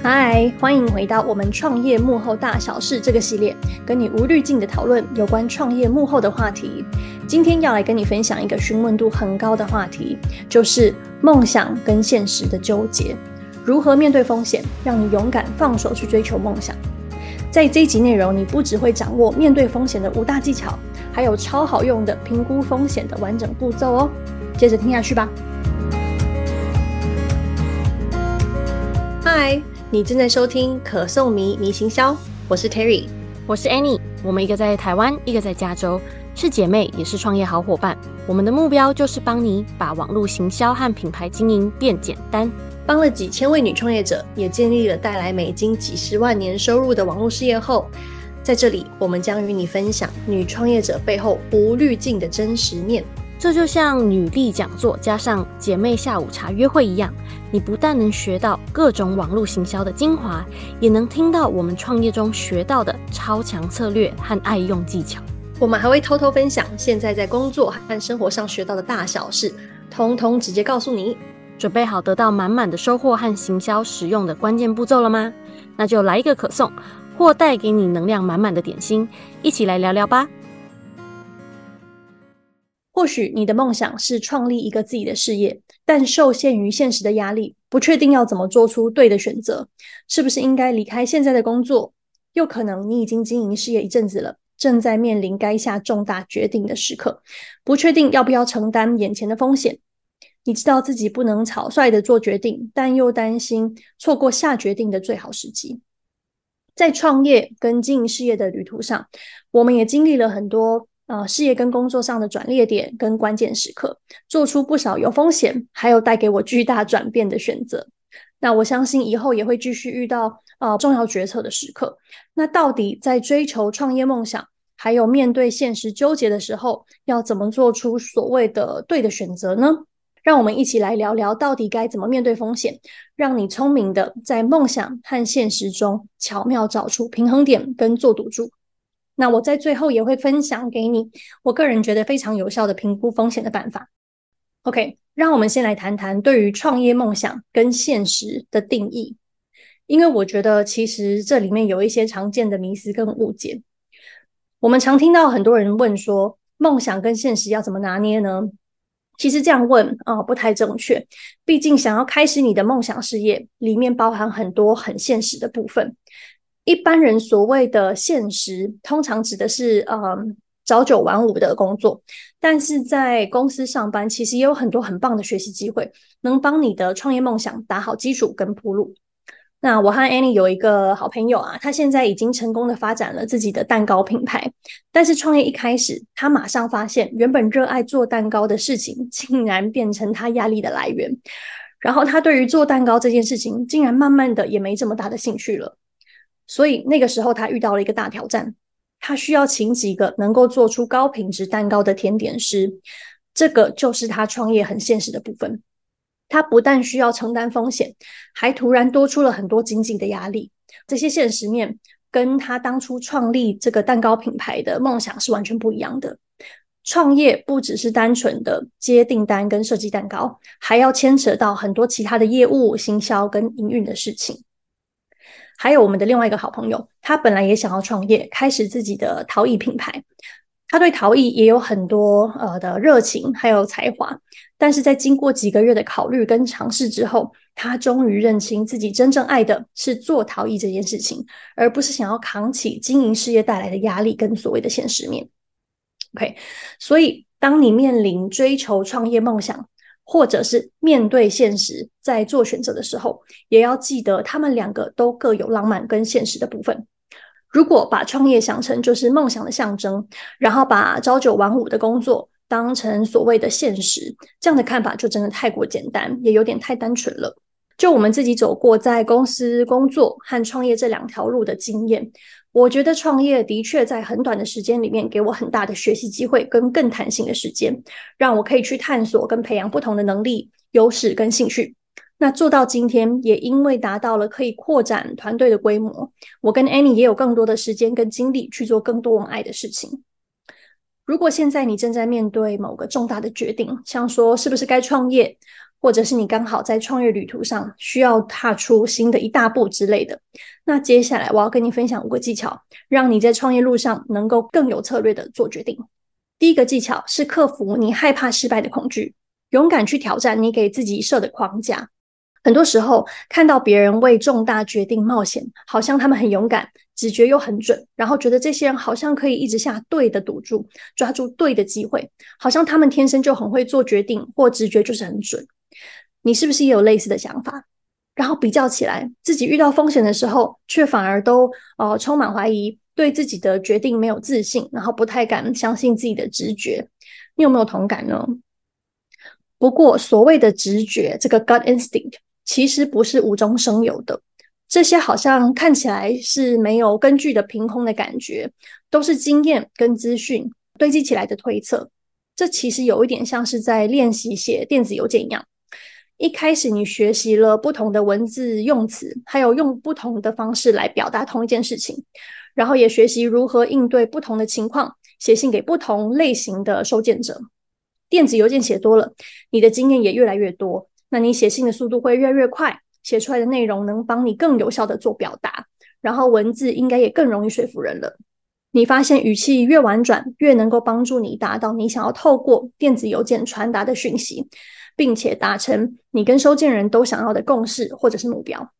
嗨，欢迎回到我们创业幕后大小事这个系列，跟你无滤镜的讨论有关创业幕后的话题。今天要来跟你分享一个询问度很高的话题，就是梦想跟现实的纠结，如何面对风险，让你勇敢放手去追求梦想。在这一集内容，你不只会掌握面对风险的五大技巧，还有超好用的评估风险的完整步骤哦。接着听下去吧。嗨。你正在收听可颂迷迷行销，我是 Terry，我是 Annie，我们一个在台湾，一个在加州，是姐妹，也是创业好伙伴。我们的目标就是帮你把网络行销和品牌经营变简单，帮了几千位女创业者，也建立了带来美金几十万年收入的网络事业后，在这里我们将与你分享女创业者背后无滤镜的真实面。这就像女力讲座加上姐妹下午茶约会一样，你不但能学到各种网络行销的精华，也能听到我们创业中学到的超强策略和爱用技巧。我们还会偷偷分享现在在工作和生活上学到的大小事，通通直接告诉你。准备好得到满满的收获和行销实用的关键步骤了吗？那就来一个可颂，或带给你能量满满的点心，一起来聊聊吧。或许你的梦想是创立一个自己的事业，但受限于现实的压力，不确定要怎么做出对的选择，是不是应该离开现在的工作？又可能你已经经营事业一阵子了，正在面临该下重大决定的时刻，不确定要不要承担眼前的风险。你知道自己不能草率的做决定，但又担心错过下决定的最好时机。在创业跟经营事业的旅途上，我们也经历了很多。呃，事业跟工作上的转捩点跟关键时刻，做出不少有风险，还有带给我巨大转变的选择。那我相信以后也会继续遇到啊、呃、重要决策的时刻。那到底在追求创业梦想，还有面对现实纠结的时候，要怎么做出所谓的对的选择呢？让我们一起来聊聊，到底该怎么面对风险，让你聪明的在梦想和现实中巧妙找出平衡点跟做赌注。那我在最后也会分享给你，我个人觉得非常有效的评估风险的办法。OK，让我们先来谈谈对于创业梦想跟现实的定义，因为我觉得其实这里面有一些常见的迷思跟误解。我们常听到很多人问说，梦想跟现实要怎么拿捏呢？其实这样问啊，不太正确，毕竟想要开始你的梦想事业，里面包含很多很现实的部分。一般人所谓的现实，通常指的是嗯朝九晚五的工作，但是在公司上班，其实也有很多很棒的学习机会，能帮你的创业梦想打好基础跟铺路。那我和 Annie 有一个好朋友啊，他现在已经成功的发展了自己的蛋糕品牌，但是创业一开始，他马上发现原本热爱做蛋糕的事情，竟然变成他压力的来源，然后他对于做蛋糕这件事情，竟然慢慢的也没这么大的兴趣了。所以那个时候，他遇到了一个大挑战，他需要请几个能够做出高品质蛋糕的甜点师，这个就是他创业很现实的部分。他不但需要承担风险，还突然多出了很多经济的压力。这些现实面跟他当初创立这个蛋糕品牌的梦想是完全不一样的。创业不只是单纯的接订单跟设计蛋糕，还要牵扯到很多其他的业务、行销跟营运的事情。还有我们的另外一个好朋友，他本来也想要创业，开始自己的陶艺品牌。他对陶艺也有很多呃的热情，还有才华。但是在经过几个月的考虑跟尝试之后，他终于认清自己真正爱的是做陶艺这件事情，而不是想要扛起经营事业带来的压力跟所谓的现实面。OK，所以当你面临追求创业梦想，或者是面对现实，在做选择的时候，也要记得他们两个都各有浪漫跟现实的部分。如果把创业想成就是梦想的象征，然后把朝九晚五的工作当成所谓的现实，这样的看法就真的太过简单，也有点太单纯了。就我们自己走过在公司工作和创业这两条路的经验。我觉得创业的确在很短的时间里面给我很大的学习机会跟更弹性的时间，让我可以去探索跟培养不同的能力、优势跟兴趣。那做到今天，也因为达到了可以扩展团队的规模，我跟 Annie 也有更多的时间跟精力去做更多我们爱的事情。如果现在你正在面对某个重大的决定，像说是不是该创业，或者是你刚好在创业旅途上需要踏出新的一大步之类的。那接下来我要跟你分享五个技巧，让你在创业路上能够更有策略的做决定。第一个技巧是克服你害怕失败的恐惧，勇敢去挑战你给自己设的框架。很多时候看到别人为重大决定冒险，好像他们很勇敢，直觉又很准，然后觉得这些人好像可以一直下对的赌注，抓住对的机会，好像他们天生就很会做决定，或直觉就是很准。你是不是也有类似的想法？然后比较起来，自己遇到风险的时候，却反而都呃充满怀疑，对自己的决定没有自信，然后不太敢相信自己的直觉。你有没有同感呢？不过所谓的直觉，这个 gut instinct。其实不是无中生有的，这些好像看起来是没有根据的凭空的感觉，都是经验跟资讯堆积起来的推测。这其实有一点像是在练习写电子邮件一样，一开始你学习了不同的文字用词，还有用不同的方式来表达同一件事情，然后也学习如何应对不同的情况，写信给不同类型的收件者。电子邮件写多了，你的经验也越来越多。那你写信的速度会越来越快，写出来的内容能帮你更有效的做表达，然后文字应该也更容易说服人了。你发现语气越婉转，越能够帮助你达到你想要透过电子邮件传达的讯息，并且达成你跟收件人都想要的共识或者是目标。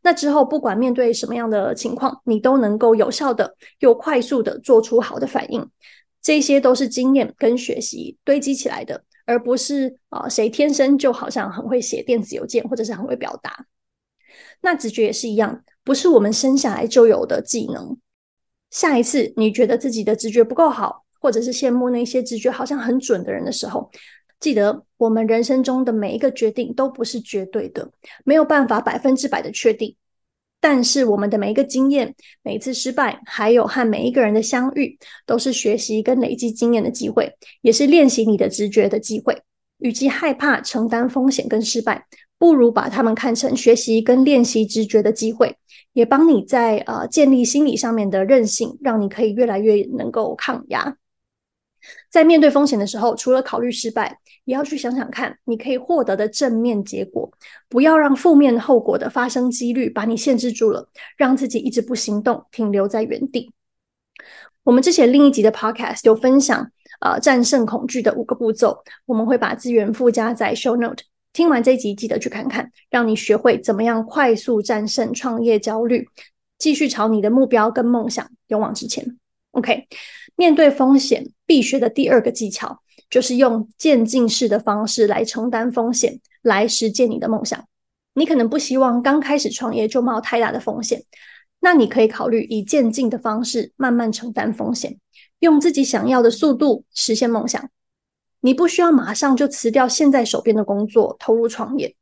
那之后，不管面对什么样的情况，你都能够有效的又快速的做出好的反应。这些都是经验跟学习堆积起来的。而不是啊、谁天生就好像很会写电子邮件，或者是很会表达。那直觉也是一样，不是我们生下来就有的技能。下一次你觉得自己的直觉不够好，或者是羡慕那些直觉好像很准的人的时候，记得我们人生中的每一个决定都不是绝对的，没有办法百分之百的确定。但是我们的每一个经验、每一次失败，还有和每一个人的相遇，都是学习跟累积经验的机会，也是练习你的直觉的机会。与其害怕承担风险跟失败，不如把他们看成学习跟练习直觉的机会，也帮你在呃建立心理上面的韧性，让你可以越来越能够抗压。在面对风险的时候，除了考虑失败，也要去想想看，你可以获得的正面结果，不要让负面后果的发生几率把你限制住了，让自己一直不行动，停留在原地。我们之前另一集的 Podcast 有分享，呃，战胜恐惧的五个步骤，我们会把资源附加在 Show Note。听完这一集，记得去看看，让你学会怎么样快速战胜创业焦虑，继续朝你的目标跟梦想勇往直前。OK。面对风险，必学的第二个技巧就是用渐进式的方式来承担风险，来实现你的梦想。你可能不希望刚开始创业就冒太大的风险，那你可以考虑以渐进的方式慢慢承担风险，用自己想要的速度实现梦想。你不需要马上就辞掉现在手边的工作，投入创业，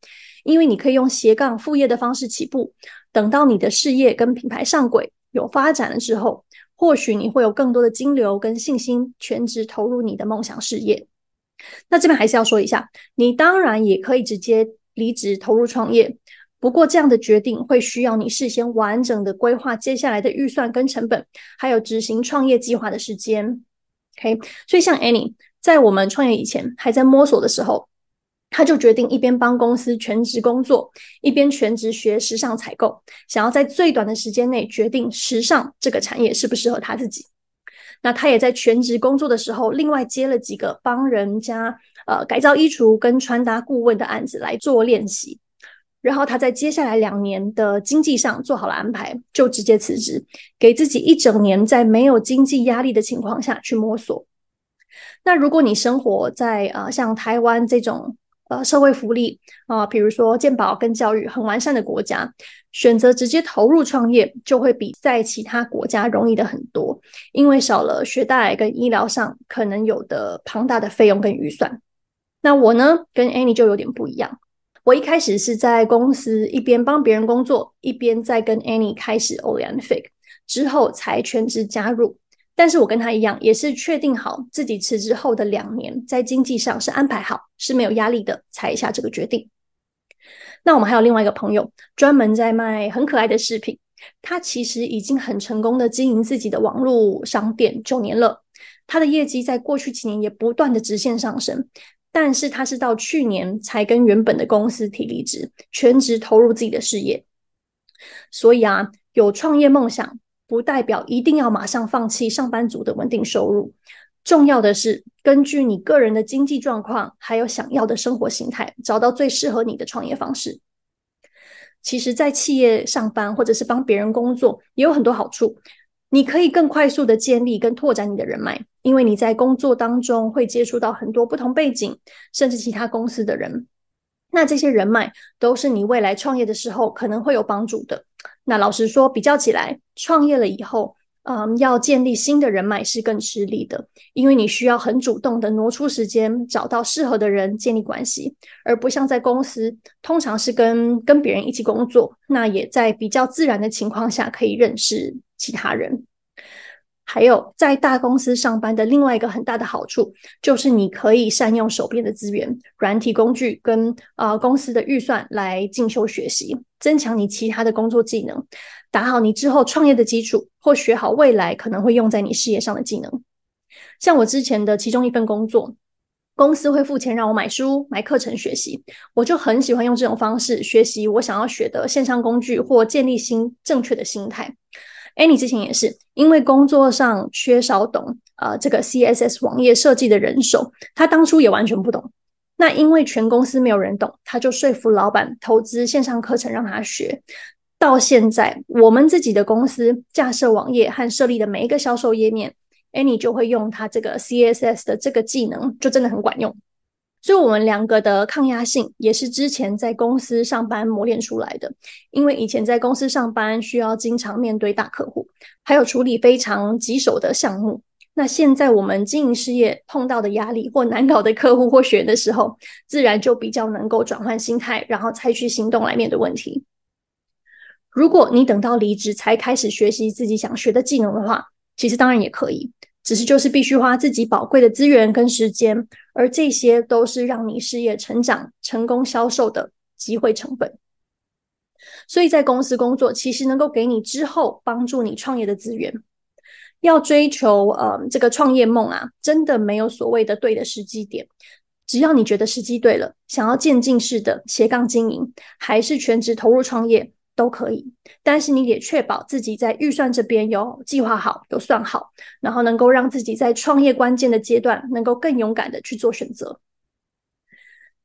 因为你可以用斜杠副业的方式起步，等到你的事业跟品牌上轨，有发展了之后。或许你会有更多的金流跟信心，全职投入你的梦想事业。那这边还是要说一下，你当然也可以直接离职投入创业，不过这样的决定会需要你事先完整的规划接下来的预算跟成本，还有执行创业计划的时间。OK，所以像 Annie 在我们创业以前还在摸索的时候。他就决定一边帮公司全职工作，一边全职学时尚采购，想要在最短的时间内决定时尚这个产业适不适合他自己。那他也在全职工作的时候，另外接了几个帮人家呃改造衣橱跟穿搭顾问的案子来做练习。然后他在接下来两年的经济上做好了安排，就直接辞职，给自己一整年在没有经济压力的情况下去摸索。那如果你生活在呃像台湾这种。呃，社会福利啊，比如说健保跟教育很完善的国家，选择直接投入创业，就会比在其他国家容易的很多，因为少了学贷跟医疗上可能有的庞大的费用跟预算。那我呢，跟 Annie 就有点不一样，我一开始是在公司一边帮别人工作，一边在跟 Annie 开始 Only on Fake，之后才全职加入。但是我跟他一样，也是确定好自己辞职后的两年，在经济上是安排好，是没有压力的，才下这个决定。那我们还有另外一个朋友，专门在卖很可爱的饰品，他其实已经很成功的经营自己的网络商店九年了，他的业绩在过去几年也不断的直线上升，但是他是到去年才跟原本的公司提离职，全职投入自己的事业。所以啊，有创业梦想不代表一定要马上放弃上班族的稳定收入。重要的是根据你个人的经济状况，还有想要的生活形态，找到最适合你的创业方式。其实，在企业上班或者是帮别人工作，也有很多好处。你可以更快速的建立跟拓展你的人脉，因为你在工作当中会接触到很多不同背景，甚至其他公司的人。那这些人脉都是你未来创业的时候可能会有帮助的。那老实说，比较起来，创业了以后，嗯，要建立新的人脉是更吃力的，因为你需要很主动的挪出时间，找到适合的人建立关系，而不像在公司，通常是跟跟别人一起工作，那也在比较自然的情况下可以认识。其他人，还有在大公司上班的另外一个很大的好处，就是你可以善用手边的资源、软体工具跟呃公司的预算来进修学习，增强你其他的工作技能，打好你之后创业的基础，或学好未来可能会用在你事业上的技能。像我之前的其中一份工作，公司会付钱让我买书、买课程学习，我就很喜欢用这种方式学习我想要学的线上工具，或建立新正确的心态。哎，你之前也是因为工作上缺少懂呃这个 CSS 网页设计的人手，他当初也完全不懂。那因为全公司没有人懂，他就说服老板投资线上课程让他学。到现在，我们自己的公司架设网页和设立的每一个销售页面，哎，你就会用他这个 CSS 的这个技能，就真的很管用。所以，我们两个的抗压性也是之前在公司上班磨练出来的。因为以前在公司上班需要经常面对大客户，还有处理非常棘手的项目。那现在我们经营事业碰到的压力或难搞的客户或学员的时候，自然就比较能够转换心态，然后采取行动来面对问题。如果你等到离职才开始学习自己想学的技能的话，其实当然也可以。只是就是必须花自己宝贵的资源跟时间，而这些都是让你事业成长、成功销售的机会成本。所以在公司工作，其实能够给你之后帮助你创业的资源。要追求呃这个创业梦啊，真的没有所谓的对的时机点，只要你觉得时机对了，想要渐进式的斜杠经营，还是全职投入创业。都可以，但是你得确保自己在预算这边有计划好、有算好，然后能够让自己在创业关键的阶段能够更勇敢的去做选择。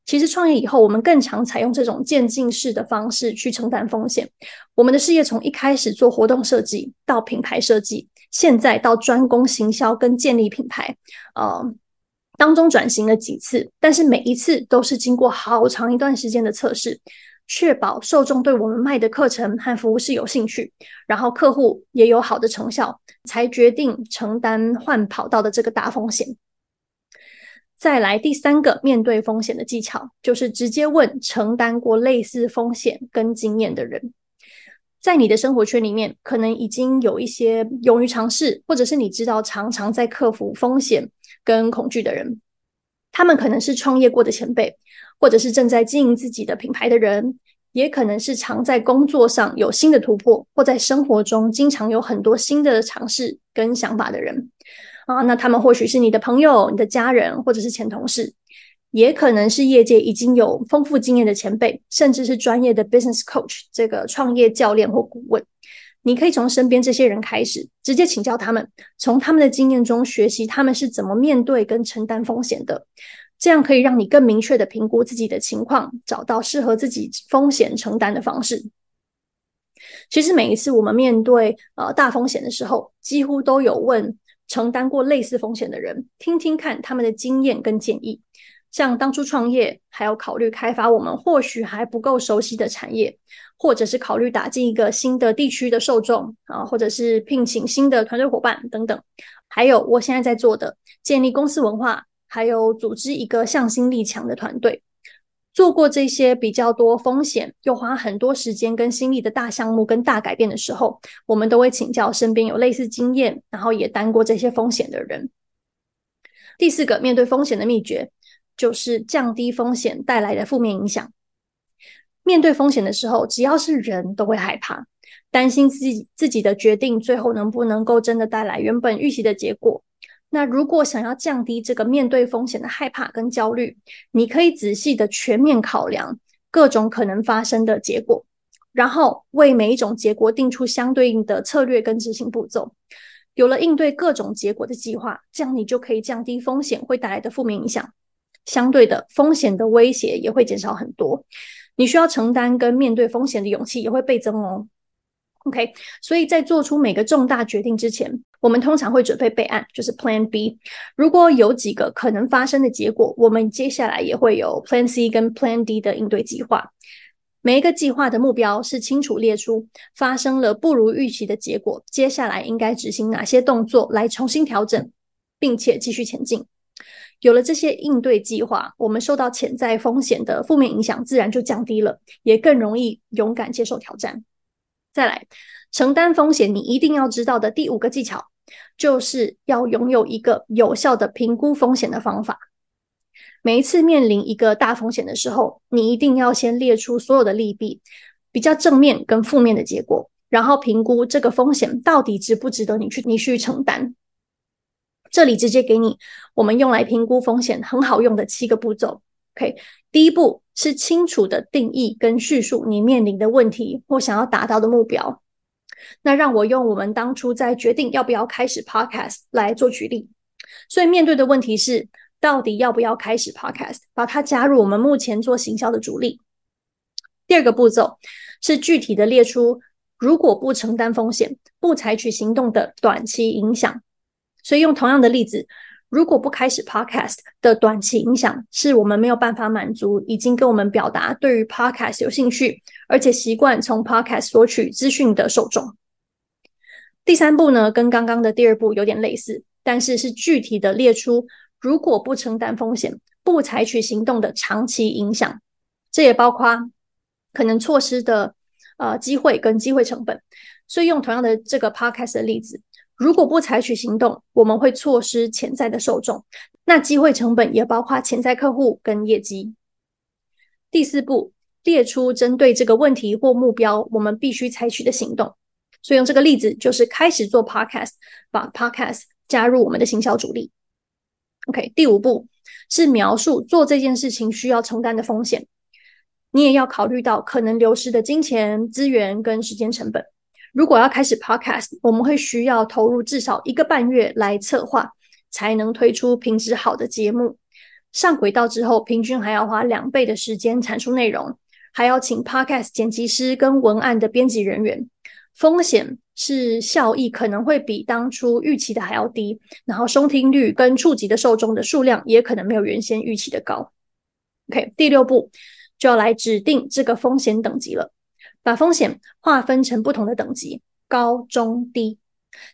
其实创业以后，我们更常采用这种渐进式的方式去承担风险。我们的事业从一开始做活动设计到品牌设计，现在到专攻行销跟建立品牌，呃，当中转型了几次，但是每一次都是经过好长一段时间的测试。确保受众对我们卖的课程和服务是有兴趣，然后客户也有好的成效，才决定承担换跑道的这个大风险。再来第三个面对风险的技巧，就是直接问承担过类似风险跟经验的人。在你的生活圈里面，可能已经有一些勇于尝试，或者是你知道常常在克服风险跟恐惧的人，他们可能是创业过的前辈。或者是正在经营自己的品牌的人，也可能是常在工作上有新的突破，或在生活中经常有很多新的尝试跟想法的人啊。那他们或许是你的朋友、你的家人，或者是前同事，也可能是业界已经有丰富经验的前辈，甚至是专业的 business coach 这个创业教练或顾问。你可以从身边这些人开始，直接请教他们，从他们的经验中学习他们是怎么面对跟承担风险的。这样可以让你更明确的评估自己的情况，找到适合自己风险承担的方式。其实每一次我们面对呃大风险的时候，几乎都有问承担过类似风险的人，听听看他们的经验跟建议。像当初创业，还要考虑开发我们或许还不够熟悉的产业，或者是考虑打进一个新的地区的受众啊，或者是聘请新的团队伙伴等等。还有我现在在做的，建立公司文化。还有组织一个向心力强的团队，做过这些比较多风险又花很多时间跟心力的大项目跟大改变的时候，我们都会请教身边有类似经验，然后也担过这些风险的人。第四个面对风险的秘诀，就是降低风险带来的负面影响。面对风险的时候，只要是人都会害怕，担心自己自己的决定最后能不能够真的带来原本预期的结果。那如果想要降低这个面对风险的害怕跟焦虑，你可以仔细的全面考量各种可能发生的结果，然后为每一种结果定出相对应的策略跟执行步骤。有了应对各种结果的计划，这样你就可以降低风险会带来的负面影响。相对的，风险的威胁也会减少很多。你需要承担跟面对风险的勇气也会倍增哦。OK，所以在做出每个重大决定之前，我们通常会准备备案，就是 Plan B。如果有几个可能发生的结果，我们接下来也会有 Plan C 跟 Plan D 的应对计划。每一个计划的目标是清楚列出发生了不如预期的结果，接下来应该执行哪些动作来重新调整，并且继续前进。有了这些应对计划，我们受到潜在风险的负面影响自然就降低了，也更容易勇敢接受挑战。再来，承担风险，你一定要知道的第五个技巧，就是要拥有一个有效的评估风险的方法。每一次面临一个大风险的时候，你一定要先列出所有的利弊，比较正面跟负面的结果，然后评估这个风险到底值不值得你去你去承担。这里直接给你我们用来评估风险很好用的七个步骤。OK，第一步是清楚的定义跟叙述你面临的问题或想要达到的目标。那让我用我们当初在决定要不要开始 Podcast 来做举例。所以面对的问题是，到底要不要开始 Podcast，把它加入我们目前做行销的主力。第二个步骤是具体的列出，如果不承担风险、不采取行动的短期影响。所以用同样的例子，如果不开始 Podcast 的短期影响，是我们没有办法满足已经跟我们表达对于 Podcast 有兴趣，而且习惯从 Podcast 索取资讯的受众。第三步呢，跟刚刚的第二步有点类似，但是是具体的列出，如果不承担风险、不采取行动的长期影响，这也包括可能错失的呃机会跟机会成本。所以用同样的这个 Podcast 的例子。如果不采取行动，我们会错失潜在的受众。那机会成本也包括潜在客户跟业绩。第四步，列出针对这个问题或目标，我们必须采取的行动。所以用这个例子，就是开始做 Podcast，把 Podcast 加入我们的行销主力。OK，第五步是描述做这件事情需要承担的风险。你也要考虑到可能流失的金钱、资源跟时间成本。如果要开始 Podcast，我们会需要投入至少一个半月来策划，才能推出品质好的节目。上轨道之后，平均还要花两倍的时间产出内容，还要请 Podcast 剪辑师跟文案的编辑人员。风险是效益可能会比当初预期的还要低，然后收听率跟触及的受众的数量也可能没有原先预期的高。OK，第六步就要来指定这个风险等级了。把风险划分成不同的等级，高、中、低。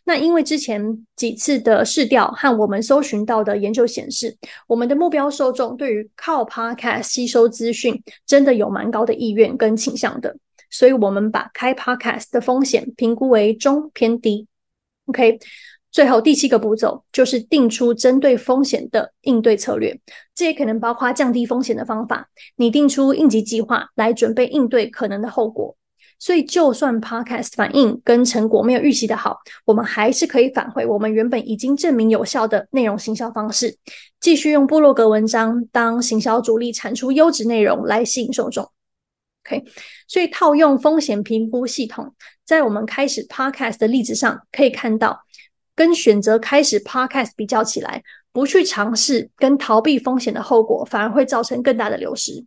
那因为之前几次的试调和我们搜寻到的研究显示，我们的目标受众对于靠 Podcast 吸收资讯真的有蛮高的意愿跟倾向的，所以我们把开 Podcast 的风险评估为中偏低。OK，最后第七个步骤就是定出针对风险的应对策略，这也可能包括降低风险的方法，拟定出应急计划来准备应对可能的后果。所以，就算 Podcast 反应跟成果没有预期的好，我们还是可以返回我们原本已经证明有效的内容行销方式，继续用部落格文章当行销主力，产出优质内容来吸引受众。OK，所以套用风险评估系统，在我们开始 Podcast 的例子上可以看到，跟选择开始 Podcast 比较起来，不去尝试跟逃避风险的后果，反而会造成更大的流失。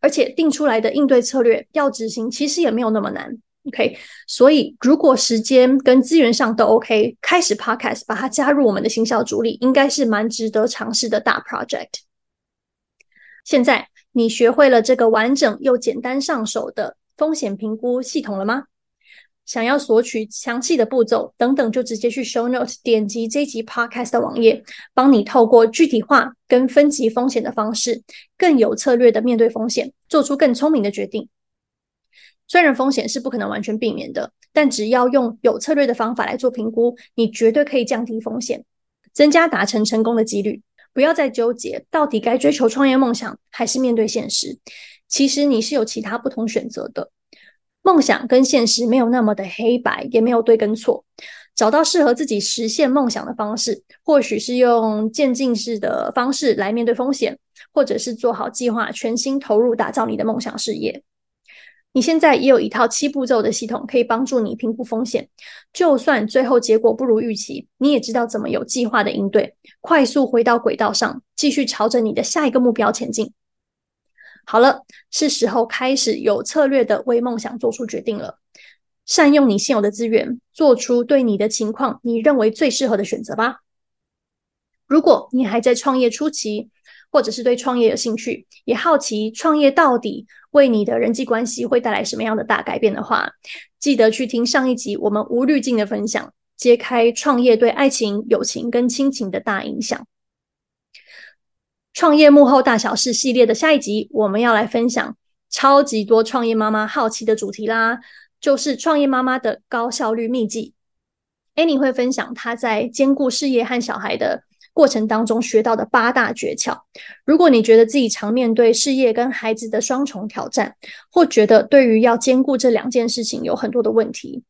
而且定出来的应对策略要执行，其实也没有那么难。OK，所以如果时间跟资源上都 OK，开始 Podcast，把它加入我们的行销主力，应该是蛮值得尝试的大 project。现在你学会了这个完整又简单上手的风险评估系统了吗？想要索取详细的步骤等等，就直接去 Show Note 点击这集 Podcast 的网页，帮你透过具体化跟分级风险的方式，更有策略的面对风险，做出更聪明的决定。虽然风险是不可能完全避免的，但只要用有策略的方法来做评估，你绝对可以降低风险，增加达成成功的几率。不要再纠结到底该追求创业梦想还是面对现实，其实你是有其他不同选择的。梦想跟现实没有那么的黑白，也没有对跟错。找到适合自己实现梦想的方式，或许是用渐进式的方式来面对风险，或者是做好计划，全心投入打造你的梦想事业。你现在也有一套七步骤的系统，可以帮助你评估风险。就算最后结果不如预期，你也知道怎么有计划的应对，快速回到轨道上，继续朝着你的下一个目标前进。好了，是时候开始有策略的为梦想做出决定了。善用你现有的资源，做出对你的情况你认为最适合的选择吧。如果你还在创业初期，或者是对创业有兴趣，也好奇创业到底为你的人际关系会带来什么样的大改变的话，记得去听上一集我们无滤镜的分享，揭开创业对爱情、友情跟亲情的大影响。创业幕后大小事系列的下一集，我们要来分享超级多创业妈妈好奇的主题啦。就是创业妈妈的高效率秘籍。Annie 会分享她在兼顾事业和小孩的过程当中学到的八大诀窍。如果你觉得自己常面对事业跟孩子的双重挑战，或觉得对于要兼顾这两件事情有很多的问题，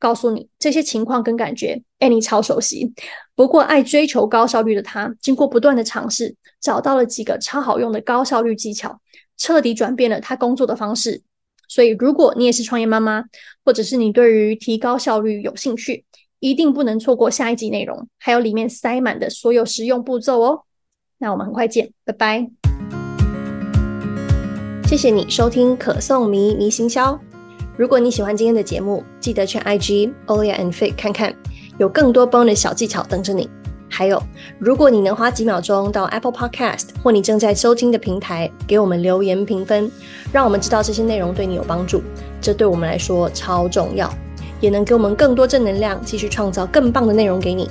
告诉你这些情况跟感觉，Annie 超熟悉。不过爱追求高效率的她，经过不断的尝试，找到了几个超好用的高效率技巧，彻底转变了她工作的方式。所以，如果你也是创业妈妈，或者是你对于提高效率有兴趣，一定不能错过下一集内容，还有里面塞满的所有实用步骤哦。那我们很快见，拜拜！谢谢你收听可颂迷迷行销。如果你喜欢今天的节目，记得去 IG Olia and Faye 看看，有更多 bonus 小技巧等着你。还有，如果你能花几秒钟到 Apple Podcast 或你正在收听的平台给我们留言评分，让我们知道这些内容对你有帮助，这对我们来说超重要，也能给我们更多正能量，继续创造更棒的内容给你。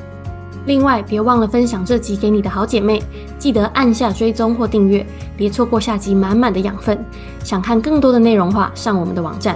另外，别忘了分享这集给你的好姐妹，记得按下追踪或订阅，别错过下集满满的养分。想看更多的内容话，上我们的网站，